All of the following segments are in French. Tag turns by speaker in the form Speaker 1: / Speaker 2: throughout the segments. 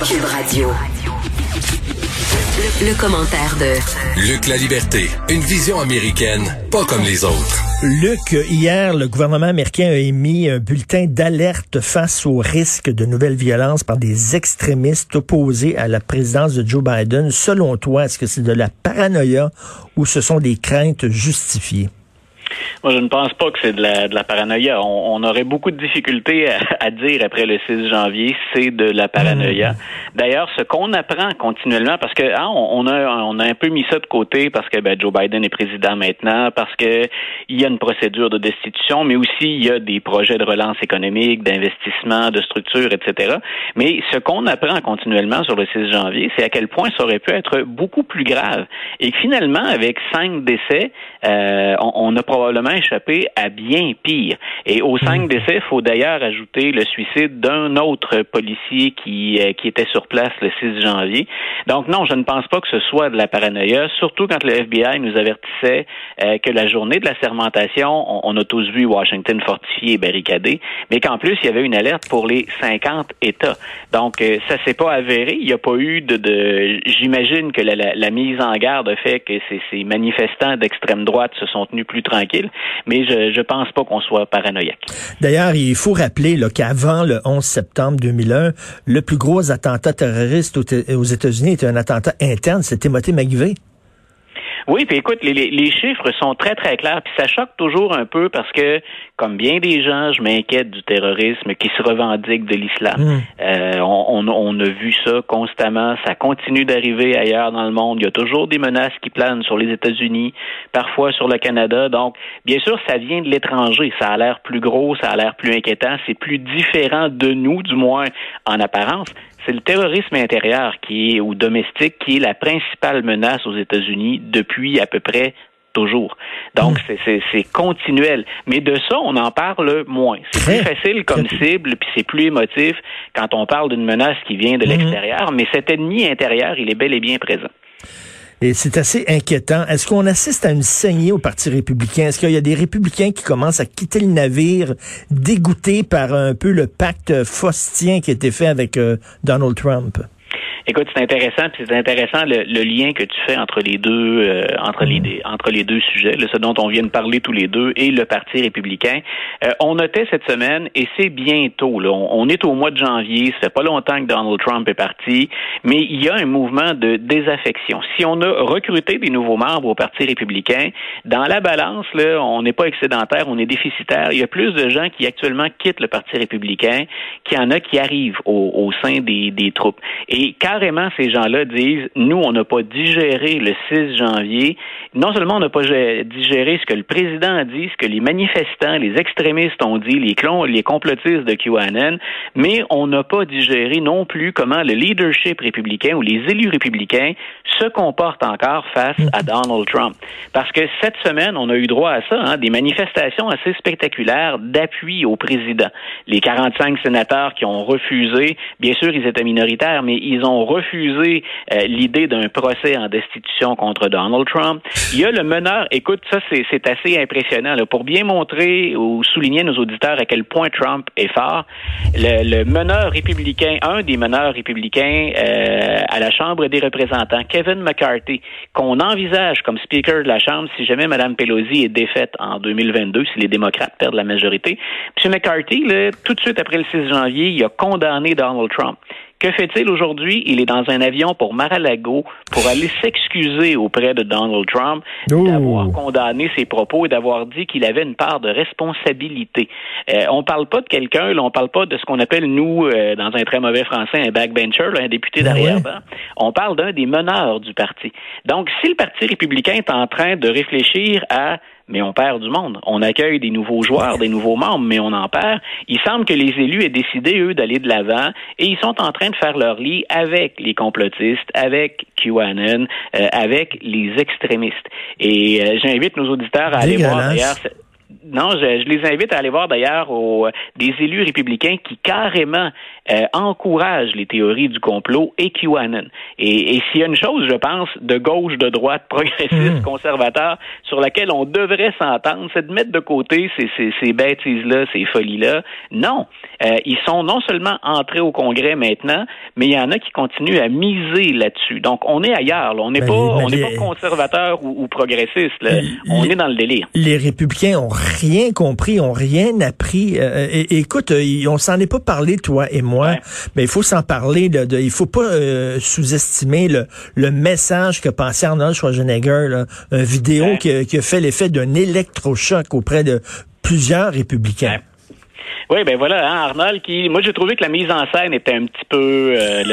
Speaker 1: Cube Radio. Le, le commentaire de
Speaker 2: Luc La Liberté, une vision américaine, pas comme les autres.
Speaker 3: Luc, hier, le gouvernement américain a émis un bulletin d'alerte face au risque de nouvelles violences par des extrémistes opposés à la présidence de Joe Biden. Selon toi, est-ce que c'est de la paranoïa ou ce sont des craintes justifiées?
Speaker 4: Moi, je ne pense pas que c'est de la, de la paranoïa. On, on, aurait beaucoup de difficultés à, à, dire après le 6 janvier, c'est de la paranoïa. D'ailleurs, ce qu'on apprend continuellement, parce que hein, on, a, on a un peu mis ça de côté parce que ben, Joe Biden est président maintenant, parce que il y a une procédure de destitution, mais aussi il y a des projets de relance économique, d'investissement, de structure, etc. Mais ce qu'on apprend continuellement sur le 6 janvier, c'est à quel point ça aurait pu être beaucoup plus grave. Et finalement, avec cinq décès, euh, on, on a probablement échappé à bien pire. Et aux cinq décès, il faut d'ailleurs ajouter le suicide d'un autre policier qui, euh, qui était sur place le 6 janvier. Donc non, je ne pense pas que ce soit de la paranoïa, surtout quand le FBI nous avertissait euh, que la journée de la sermentation, on, on, a tous vu Washington fortifié et barricadé, mais qu'en plus, il y avait une alerte pour les 50 États. Donc euh, ça s'est pas avéré. Il n'y a pas eu de... de J'imagine que la, la, la, mise en garde a fait que ces, ces manifestants d'extrême droite se sont tenus plus tranquilles mais je ne pense pas qu'on soit paranoïaque.
Speaker 3: D'ailleurs, il faut rappeler qu'avant le 11 septembre 2001, le plus gros attentat terroriste aux États-Unis était un attentat interne, c'était Timothy McVeigh.
Speaker 4: Oui, puis écoute, les, les, chiffres sont très, très clairs, puis ça choque toujours un peu parce que, comme bien des gens, je m'inquiète du terrorisme qui se revendique de l'islam. Mmh. Euh, on, on, a vu ça constamment, ça continue d'arriver ailleurs dans le monde. Il y a toujours des menaces qui planent sur les États-Unis, parfois sur le Canada. Donc, bien sûr, ça vient de l'étranger. Ça a l'air plus gros, ça a l'air plus inquiétant, c'est plus différent de nous, du moins en apparence c'est le terrorisme intérieur qui est ou domestique qui est la principale menace aux États-Unis depuis à peu près toujours. Donc, mmh. c'est continuel. Mais de ça, on en parle moins. C'est plus facile comme cible, puis c'est plus émotif quand on parle d'une menace qui vient de l'extérieur, mais cet ennemi intérieur, il est bel et bien présent.
Speaker 3: Et c'est assez inquiétant. Est-ce qu'on assiste à une saignée au Parti républicain? Est-ce qu'il y a des républicains qui commencent à quitter le navire dégoûtés par un peu le pacte faustien qui a été fait avec euh, Donald Trump?
Speaker 4: Écoute, c'est intéressant, puis c'est intéressant le, le, lien que tu fais entre les deux, euh, entre les mm. entre les deux sujets, là, ce dont on vient de parler tous les deux, et le Parti républicain. Euh, on notait cette semaine, et c'est bientôt. Là, on, on, est au mois de janvier. Ça fait pas longtemps que Donald Trump est parti, mais il y a un mouvement de désaffection. Si on a recruté des nouveaux membres au Parti républicain, dans la balance, là, on n'est pas excédentaire, on est déficitaire. Il y a plus de gens qui actuellement quittent le Parti républicain qu'il y en a qui arrivent au, au sein des, des troupes. Et quand carrément, ces gens-là disent, nous, on n'a pas digéré le 6 janvier. Non seulement on n'a pas digéré ce que le président a dit, ce que les manifestants, les extrémistes ont dit, les, clons, les complotistes de QAnon, mais on n'a pas digéré non plus comment le leadership républicain ou les élus républicains se comportent encore face à Donald Trump. Parce que cette semaine, on a eu droit à ça, hein, des manifestations assez spectaculaires d'appui au président. Les 45 sénateurs qui ont refusé, bien sûr, ils étaient minoritaires, mais ils ont refusé euh, l'idée d'un procès en destitution contre Donald Trump. Il y a le meneur, écoute, ça c'est assez impressionnant, là, pour bien montrer ou souligner à nos auditeurs à quel point Trump est fort. Le, le meneur républicain, un des meneurs républicains euh, à la Chambre des représentants, Kevin McCarthy, qu'on envisage comme speaker de la Chambre si jamais Mme Pelosi est défaite en 2022, si les démocrates perdent la majorité. M. McCarthy, là, tout de suite après le 6 janvier, il a condamné Donald Trump. Que fait-il aujourd'hui? Il est dans un avion pour Mar-a-Lago pour aller s'excuser auprès de Donald Trump d'avoir condamné ses propos et d'avoir dit qu'il avait une part de responsabilité. Euh, on parle pas de quelqu'un, on parle pas de ce qu'on appelle, nous, euh, dans un très mauvais français, un backbencher, là, un député ben d'arrière On parle d'un des meneurs du parti. Donc, si le Parti républicain est en train de réfléchir à mais on perd du monde. On accueille des nouveaux joueurs, des nouveaux membres, mais on en perd. Il semble que les élus aient décidé, eux, d'aller de l'avant et ils sont en train de faire leur lit avec les complotistes, avec QAnon, euh, avec les extrémistes. Et euh, j'invite nos auditeurs à aller voir d'ailleurs non, je, les invite à aller voir d'ailleurs des élus républicains qui carrément euh, encouragent les théories du complot et QAnon. Et, et s'il y a une chose, je pense, de gauche, de droite, progressiste, mmh. conservateur, sur laquelle on devrait s'entendre, c'est de mettre de côté ces, ces, ces bêtises-là, ces folies-là. Non, euh, ils sont non seulement entrés au Congrès maintenant, mais il y en a qui continuent à miser là-dessus. Donc, on est ailleurs. Là. On n'est ben, pas, on n'est pas conservateur ou, ou progressiste. Là. on est dans le délire.
Speaker 3: Les républicains ont rien compris, ont rien appris. Euh, écoute, euh, on s'en est pas parlé, toi et moi, mais il faut s'en parler. De, de, il faut pas euh, sous-estimer le, le message que pensait Arnold Schwarzenegger, là, une vidéo qui, qui, a fait l'effet d'un électrochoc auprès de plusieurs républicains.
Speaker 4: Oui, ben voilà, hein, Arnold, qui, moi j'ai trouvé que la mise en scène était un petit peu, euh,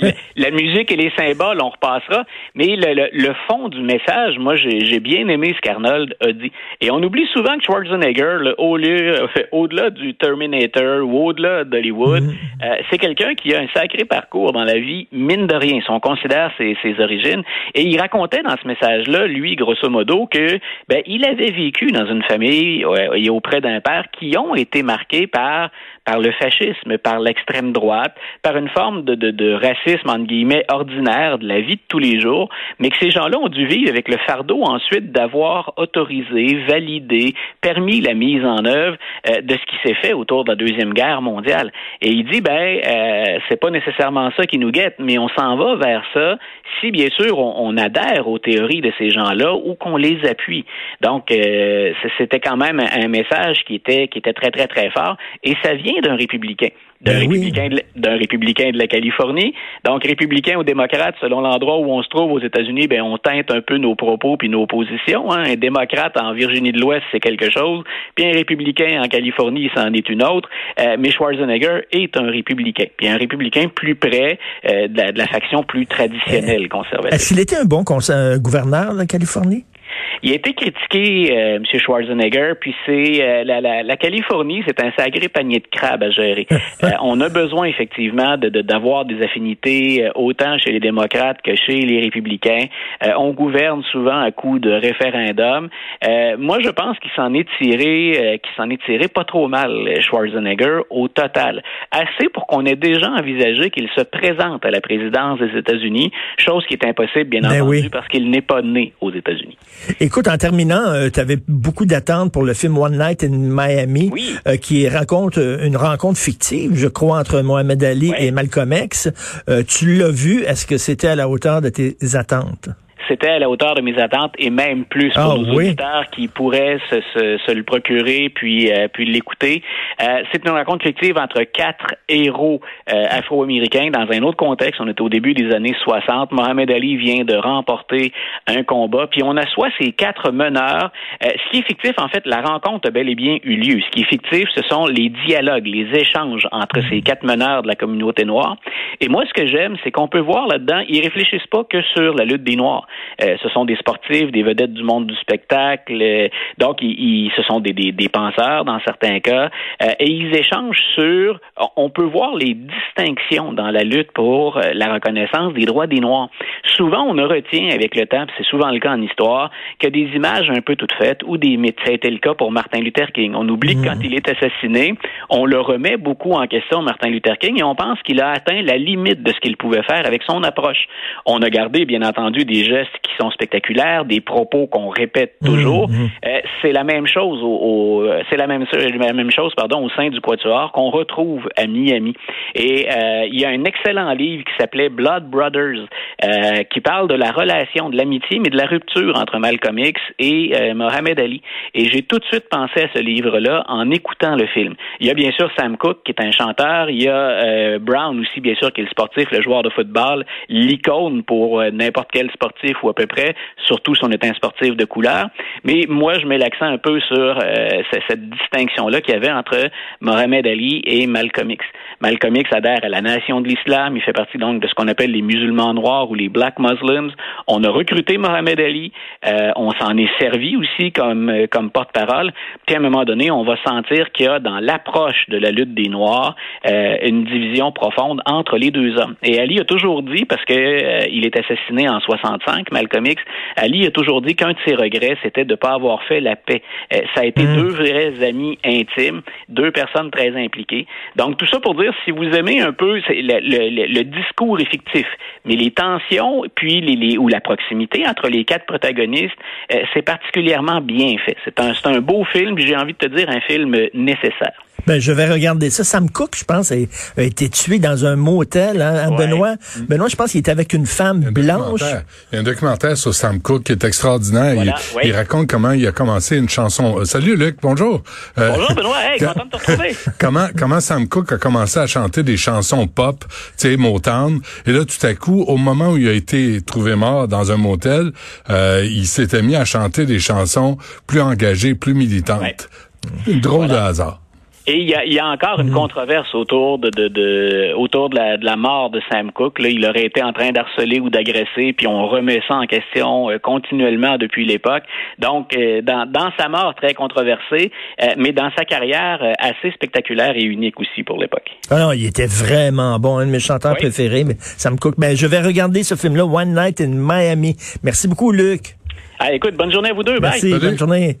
Speaker 4: la, musique et les symboles, on repassera, mais le, le, fond du message, moi j'ai bien aimé ce qu'Arnold a dit. Et on oublie souvent que Schwarzenegger, au lieu, au-delà du Terminator ou au-delà d'Hollywood, mm-hmm. euh, c'est quelqu'un qui a un sacré parcours dans la vie, mine de rien, si on considère ses, ses origines. Et il racontait dans ce message-là, lui, grosso modo, que ben il avait vécu dans une famille et auprès d'un père qui ont été marqués par par, le fascisme, par l'extrême droite, par une forme de, de, de, racisme, entre guillemets, ordinaire de la vie de tous les jours, mais que ces gens-là ont dû vivre avec le fardeau ensuite d'avoir autorisé, validé, permis la mise en œuvre euh, de ce qui s'est fait autour de la Deuxième Guerre mondiale. Et il dit, ben, euh, c'est pas nécessairement ça qui nous guette, mais on s'en va vers ça si, bien sûr, on, on adhère aux théories de ces gens-là ou qu'on les appuie. Donc, euh, c'était quand même un message qui était, qui était très, très, très fort et ça vient d'un républicain. D'un ben républicain, d'un républicain de la Californie. Donc, républicain ou démocrate, selon l'endroit où on se trouve aux États-Unis, ben on teinte un peu nos propos puis nos positions. Hein. Un démocrate en Virginie de l'Ouest, c'est quelque chose. Puis un républicain en Californie, c'en est une autre. Euh, mais Schwarzenegger est un républicain. Puis un républicain plus près euh, de, la, faction plus traditionnelle euh, conservatrice.
Speaker 3: Est-ce qu'il était un bon gouverneur de la Californie?
Speaker 4: Il a été critiqué, euh, M. Schwarzenegger, puis c'est euh, la, la, la, Californie, c'est un sacré panier de crabes à gérer. Euh, on a besoin effectivement de d'avoir des affinités euh, autant chez les démocrates que chez les républicains. on gouverne souvent à coup de référendum. moi, je pense qu'il s'en est tiré, qu'il s'en est tiré pas trop mal, Schwarzenegger, au total. Assez pour qu'on ait déjà envisagé qu'il se présente à la présidence des États-Unis, chose qui est impossible, bien ben entendu, parce qu'il n'est pas né aux États-Unis.
Speaker 3: Écoute, en terminant, euh, tu avais beaucoup d'attentes pour le film One Night in Miami, euh, qui raconte euh, une rencontre fictive, je crois, entre Mohamed Ali et Malcolm X. tu l'as vu? Est-ce que c'était à la hauteur de tes attentes?
Speaker 4: C'était à la hauteur de mes attentes et même plus pour ah, nos auditeurs qui pourraient se, se, se le procurer puis euh, puis l'écouter. Euh, c'est une rencontre fictive entre quatre héros euh, afro-américains dans un autre contexte. On est au début des années 60. Mohamed Ali vient de remporter un combat, puis on assoit ces quatre meneurs. ce qui est fictif, en fait, la rencontre a bel et bien eu lieu. Ce qui est fictif, ce sont les dialogues, les échanges entre ces quatre meneurs de la communauté noire. Et moi, ce que j'aime, c'est qu'on peut voir là-dedans, ils réfléchissent pas que sur la lutte des Noirs. Euh, ce sont des sportifs, des vedettes du monde du spectacle. Euh, donc, ils, ce sont des, des, penseurs dans certains cas. Euh, et ils échangent sur, on peut voir les distinctions dans la lutte pour la reconnaissance des droits des Noirs. Souvent, on ne retient avec le temps, c'est souvent le cas en histoire, que des images un peu toutes faites ou des mythes. Ça a été le cas pour Martin Luther King. On oublie que quand mmh. il est assassiné, on le remet beaucoup en question, Martin Luther King, et on pense qu'il a atteint la limite de ce qu'il pouvait faire avec son approche. On a gardé, bien entendu, des gestes qui sont spectaculaires, des propos qu'on répète mmh, toujours. Mmh. Euh, c'est la même chose au, euh, c'est la même, la même chose pardon au sein du Quatuor qu'on retrouve à Miami. Et euh, il y a un excellent livre qui s'appelait Blood Brothers qui parle de la relation, de l'amitié, mais de la rupture entre Malcolm X et Mohamed Ali. Et j'ai tout de suite pensé à ce livre-là en écoutant le film. Il y a bien sûr Sam Cooke qui est un chanteur, il y a Brown aussi bien sûr qui est le sportif, le joueur de football, l'icône pour n'importe quel sportif ou à peu près, surtout si on est un sportif de couleur. Mais moi, je mets l'accent un peu sur euh, cette distinction-là qu'il y avait entre Mohamed Ali et Malcolm X. Malcolm X adhère à la nation de l'islam. Il fait partie donc de ce qu'on appelle les musulmans noirs ou les black Muslims. On a recruté Mohamed Ali. Euh, on s'en est servi aussi comme, euh, comme porte-parole. Puis à un moment donné, on va sentir qu'il y a dans l'approche de la lutte des Noirs euh, une division profonde entre les deux hommes. Et Ali a toujours dit, parce que il est assassiné en 65, Malcolm X, Ali a toujours dit qu'un de ses regrets, c'était de ne pas avoir fait la paix. ça a été mmh. deux vrais amis intimes, deux personnes très impliquées. Donc tout ça pour dire si vous aimez un peu le, discours est fictif, mais les tensions puis les, ou la proximité entre les quatre protagonistes, euh, c'est particulièrement bien fait. C'est un, un beau film, j'ai envie de te dire un film nécessaire.
Speaker 3: Ben, je vais regarder ça. Sam Cooke, je pense, a, été tué dans un motel, hein, Benoît? Benoît, je pense qu'il était avec une femme blanche.
Speaker 5: Il y a un documentaire sur Sam Cooke qui est extraordinaire. il, raconte comment il a commencé une chanson. Euh, salut Luc, bonjour.
Speaker 4: Euh, bonjour Benoît, hey, content de te retrouver.
Speaker 5: comment, comment Sam Cooke a commencé à chanter des chansons pop, tu sais, Motown? Et là, tout à coup, au moment où il a été trouvé mort dans un motel, euh, il s'était mis à chanter des chansons plus engagées, plus militantes. Une drôle de hasard.
Speaker 4: Et il y a, y a, encore une mm. controverse autour de, de, de autour de la, de la, mort de Sam Cooke. Là, il aurait été en train d'harceler ou d'agresser, puis on remet ça en question euh, continuellement depuis l'époque. Donc, euh, dans, dans, sa mort très controversée, euh, mais dans sa carrière assez spectaculaire et unique aussi pour l'époque.
Speaker 3: Ah non, il était vraiment bon, un de mes chanteurs préférés, mais Sam Cooke. Ben, je vais regarder ce film-là, One Night in Miami. Merci beaucoup, Luc.
Speaker 4: Ah, écoute, bonne journée à vous deux.
Speaker 3: Merci, bonne journée.